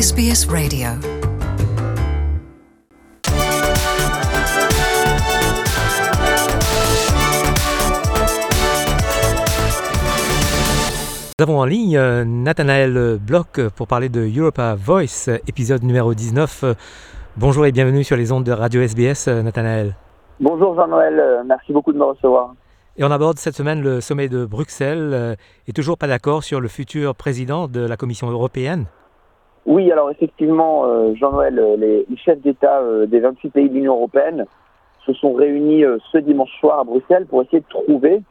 SBS Radio. Nous avons en ligne euh, Nathanaël Bloch pour parler de Europa Voice, épisode numéro 19. Euh, Bonjour et bienvenue sur les ondes de Radio SBS, euh, Nathanaël. Bonjour Jean-Noël, euh, merci beaucoup de me recevoir. Et on aborde cette semaine le sommet de Bruxelles et toujours pas d'accord sur le futur président de la Commission européenne. Oui, alors effectivement, euh, Jean-Noël, euh, les, chefs d'État euh, des 28 pays de l'Union européenne se sont réunis ce dimanche soir à Bruxelles pour essayer de trouver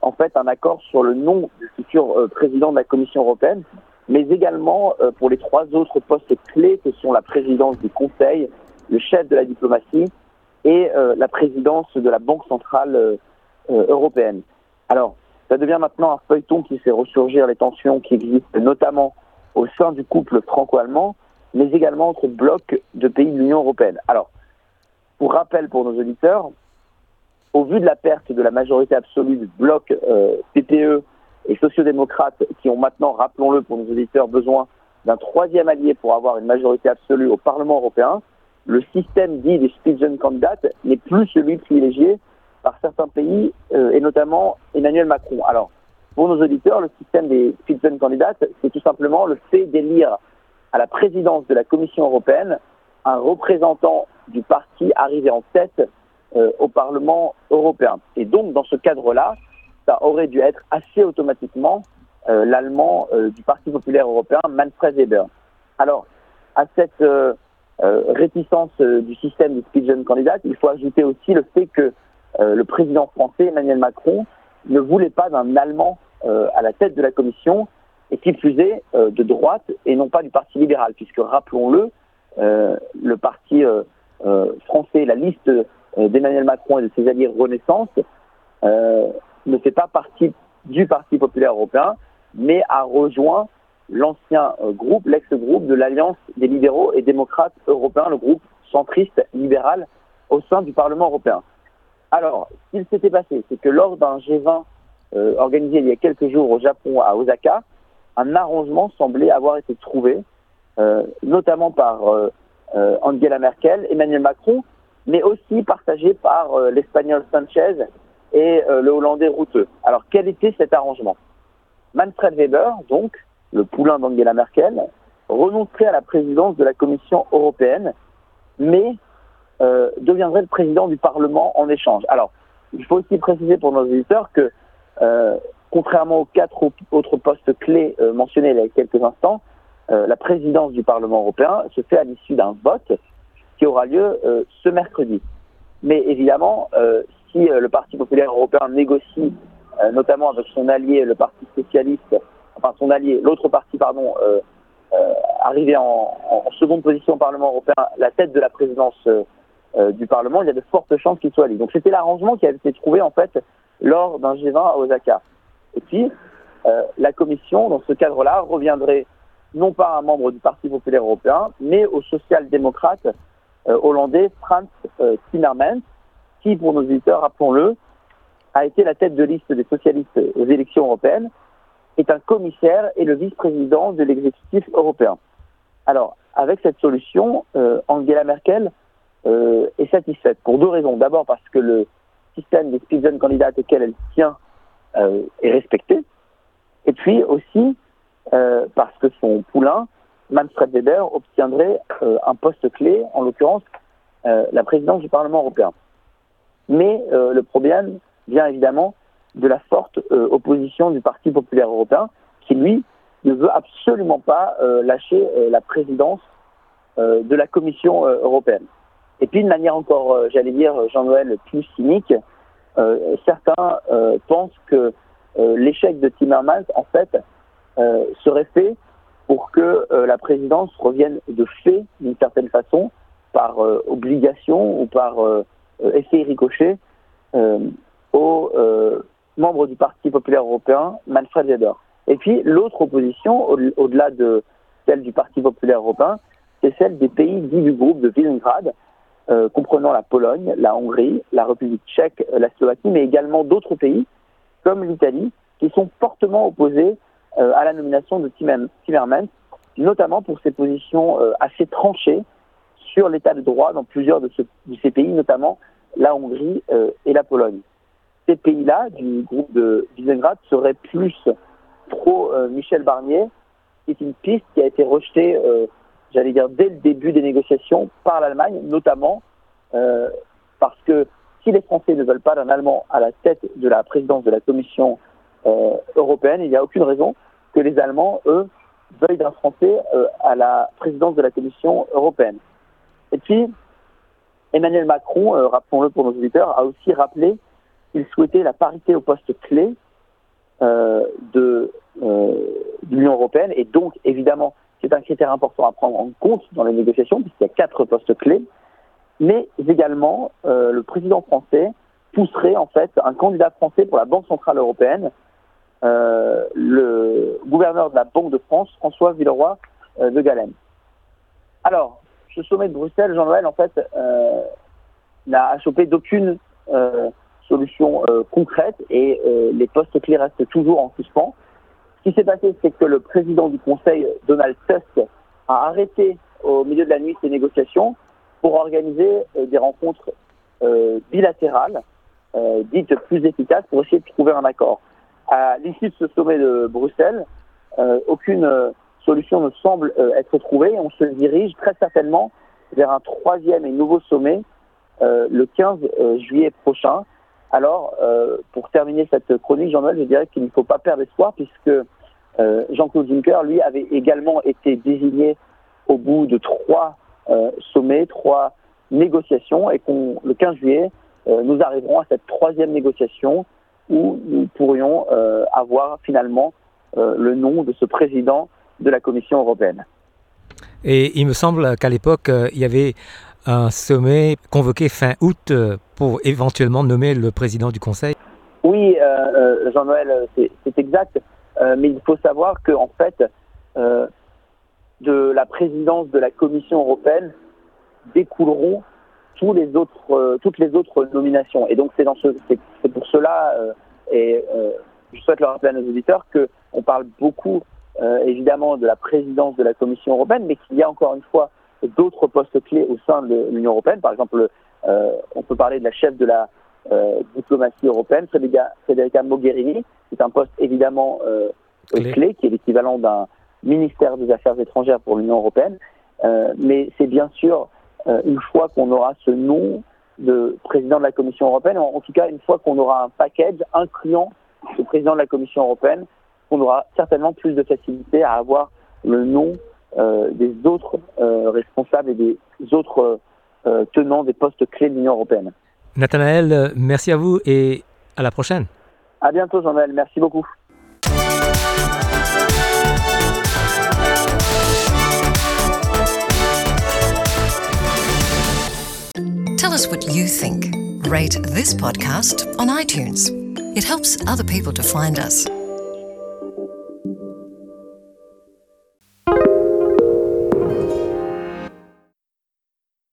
en fait un accord sur le nom du futur président de la Commission européenne, mais également pour les trois autres postes clés que sont la présidence du Conseil, le chef de la diplomatie et la présidence de la Banque centrale européenne. Alors, ça devient maintenant un feuilleton qui fait ressurgir les tensions qui existent notamment au sein du couple franco-allemand, mais également entre blocs de pays de l'Union européenne. Alors, pour rappel pour nos auditeurs, au vu de la perte de la majorité absolue du bloc euh, PPE et sociodémocrates qui ont maintenant, rappelons-le pour nos auditeurs, besoin d'un troisième allié pour avoir une majorité absolue au Parlement européen, le système dit des Spitzenkandidaten n'est plus celui privilégié par certains pays euh, et notamment Emmanuel Macron. Alors, pour nos auditeurs, le système des Spitzenkandidaten, c'est tout simplement le fait d'élire à la présidence de la Commission européenne un représentant du parti arrivé en tête euh, au Parlement européen. Et donc, dans ce cadre-là, ça aurait dû être assez automatiquement euh, l'allemand euh, du Parti populaire européen, Manfred Weber. Alors, à cette réticence du système des Spitzenkandidat, il faut ajouter aussi le fait que le président français, Emmanuel Macron, ne voulait pas d'un Allemand à la tête de la Commission, et qui plus est, euh, de droite et non pas du Parti libéral, puisque, rappelons-le, euh, le parti euh, euh, français, la liste euh, d'Emmanuel Macron et de ses alliés Renaissance, euh, ne fait pas partie du Parti populaire européen, mais a rejoint l'ancien euh, groupe, l'ex-groupe de l'Alliance des libéraux et démocrates européens, le groupe centriste libéral au sein du Parlement européen. Alors, ce qu'il s'était passé, c'est que lors d'un G20 euh, organisé il y a quelques jours au Japon, à Osaka, un arrangement semblait avoir été trouvé, euh, notamment par euh, Angela Merkel, Emmanuel Macron, mais aussi partagé par l'Espagnol Sanchez et le Hollandais Routeux. Alors, quel était cet arrangement? Manfred Weber, donc, le poulain d'Angela Merkel, renoncerait à la présidence de la Commission européenne, mais deviendrait le président du Parlement en échange. Alors, il faut aussi préciser pour nos auditeurs que, contrairement aux quatre au- autres postes clés euh, mentionnés il y a quelques instants, euh, la présidence du Parlement européen se fait à l'issue d'un vote qui aura lieu euh, ce mercredi. Mais évidemment, euh, si euh, le Parti populaire européen négocie, euh, notamment avec son allié, le Parti socialiste, enfin son allié, l'autre parti, pardon, euh, euh, arrivé en, seconde position au Parlement européen, la tête de la présidence euh, euh, du Parlement, il y a de fortes chances qu'il soit lui. Donc c'était l'arrangement qui avait été trouvé en fait lors d'un G20 à Osaka. Et puis, euh, la Commission, dans ce cadre-là, reviendrait non pas à un membre du Parti populaire européen, mais au social-démocrate euh, hollandais Frans euh, Timmermans, qui, pour nos auditeurs, rappelons-le, a été la tête de liste des socialistes aux élections européennes, est un commissaire et le vice-président de l'exécutif européen. Alors, avec cette solution, euh, Angela Merkel euh, est satisfaite pour deux raisons. D'abord parce que le système des Spitzenkandidaten auquel elle tient euh, est respecté, et puis aussi euh, parce que son poulain, Manfred Weber, obtiendrait euh, un poste clé, en l'occurrence la présidence du Parlement européen. Mais le problème vient évidemment de la forte opposition du Parti populaire européen, qui lui ne veut absolument pas lâcher la présidence de la Commission européenne. Et puis, de manière encore, euh, j'allais dire, Jean-Noël, plus cynique, euh, certains euh, pensent que l'échec de Timmermans, en fait, serait fait pour que la présidence revienne de fait, d'une certaine façon, par obligation ou par effet ricochet, aux membres du Parti populaire européen, Manfred Weber. Et puis, l'autre opposition, au- au-delà de celle du Parti populaire européen, c'est celle des pays dits du groupe de Visegrad, euh, comprenant la Pologne, la Hongrie, la République tchèque, euh, la Slovaquie, mais également d'autres pays, comme l'Italie, qui sont fortement opposés euh, à la nomination de Timmer- Timmermans, notamment pour ses positions assez tranchées sur l'état de droit dans plusieurs de, ces pays, notamment la Hongrie et la Pologne. Ces pays-là, du groupe de Visegrad, seraient plus pro Michel Barnier, qui est une piste qui a été rejetée, j'allais dire, dès le début des négociations par l'Allemagne, notamment parce que si les Français ne veulent pas d'un Allemand à la tête de la présidence de la Commission euh, européenne, il n'y a aucune raison que les Allemands, eux, veuillent d'un Français euh, à la présidence de la Commission européenne. Et puis, Emmanuel Macron, euh, rappelons-le pour nos auditeurs, a aussi rappelé qu'il souhaitait la parité au poste clé de l'Union européenne. Et donc, évidemment, c'est un critère important à prendre en compte dans les négociations, puisqu'il y a quatre postes clés mais également euh, le président français pousserait en fait un candidat français pour la Banque centrale européenne, euh, le gouverneur de la Banque de France, François Villeroy euh, de Galène. Alors, ce sommet de Bruxelles, Jean-Noël, en fait, n'a achoppé d'aucune solution concrète et les postes clés restent toujours en suspens. Ce qui s'est passé, c'est que le président du Conseil, Donald Tusk, a arrêté au milieu de la nuit ces négociations pour organiser euh, des rencontres euh, bilatérales, euh, dites plus efficaces, pour essayer de trouver un accord. À l'issue de ce sommet de Bruxelles, aucune solution ne semble être trouvée. On se dirige très certainement vers un troisième et nouveau sommet le 15 juillet prochain. Alors, pour terminer cette chronique, Jean-Noël, je dirais qu'il ne faut pas perdre espoir puisque Jean-Claude Juncker, lui, avait également été désigné au bout de trois euh, sommet, trois négociations et qu'on le 15 juillet, euh, nous arriverons à cette troisième négociation où nous pourrions euh, avoir finalement le nom de ce président de la Commission européenne. Et il me semble qu'à l'époque, il y avait un sommet convoqué fin août pour éventuellement nommer le président du Conseil. Oui, Jean-Noël, c'est exact. mais il faut savoir qu'en fait, de la présidence de la Commission européenne découleront euh, toutes les autres nominations. Et donc c'est pour cela, euh, et euh, je souhaite le rappeler à nos auditeurs que on parle beaucoup évidemment de la présidence de la Commission européenne, mais qu'il y a encore une fois d'autres postes clés au sein de l'Union européenne. Par exemple, on peut parler de la chef de la diplomatie européenne, Federica Mogherini, qui est un poste évidemment clé, qui est l'équivalent d'un ministère des Affaires étrangères pour l'Union européenne. Euh, mais c'est bien sûr euh, une fois qu'on aura ce nom de président de la Commission européenne, en, tout cas une fois qu'on aura un package incluant le président de la Commission européenne, qu'on aura certainement plus de facilité à avoir le nom euh, des autres responsables et des autres tenants des postes clés de l'Union européenne. Nathanaël, merci à vous et à la prochaine. À bientôt Jean-Noël, merci beaucoup. Tell us what you think. Rate this podcast on iTunes. It helps other people to find us.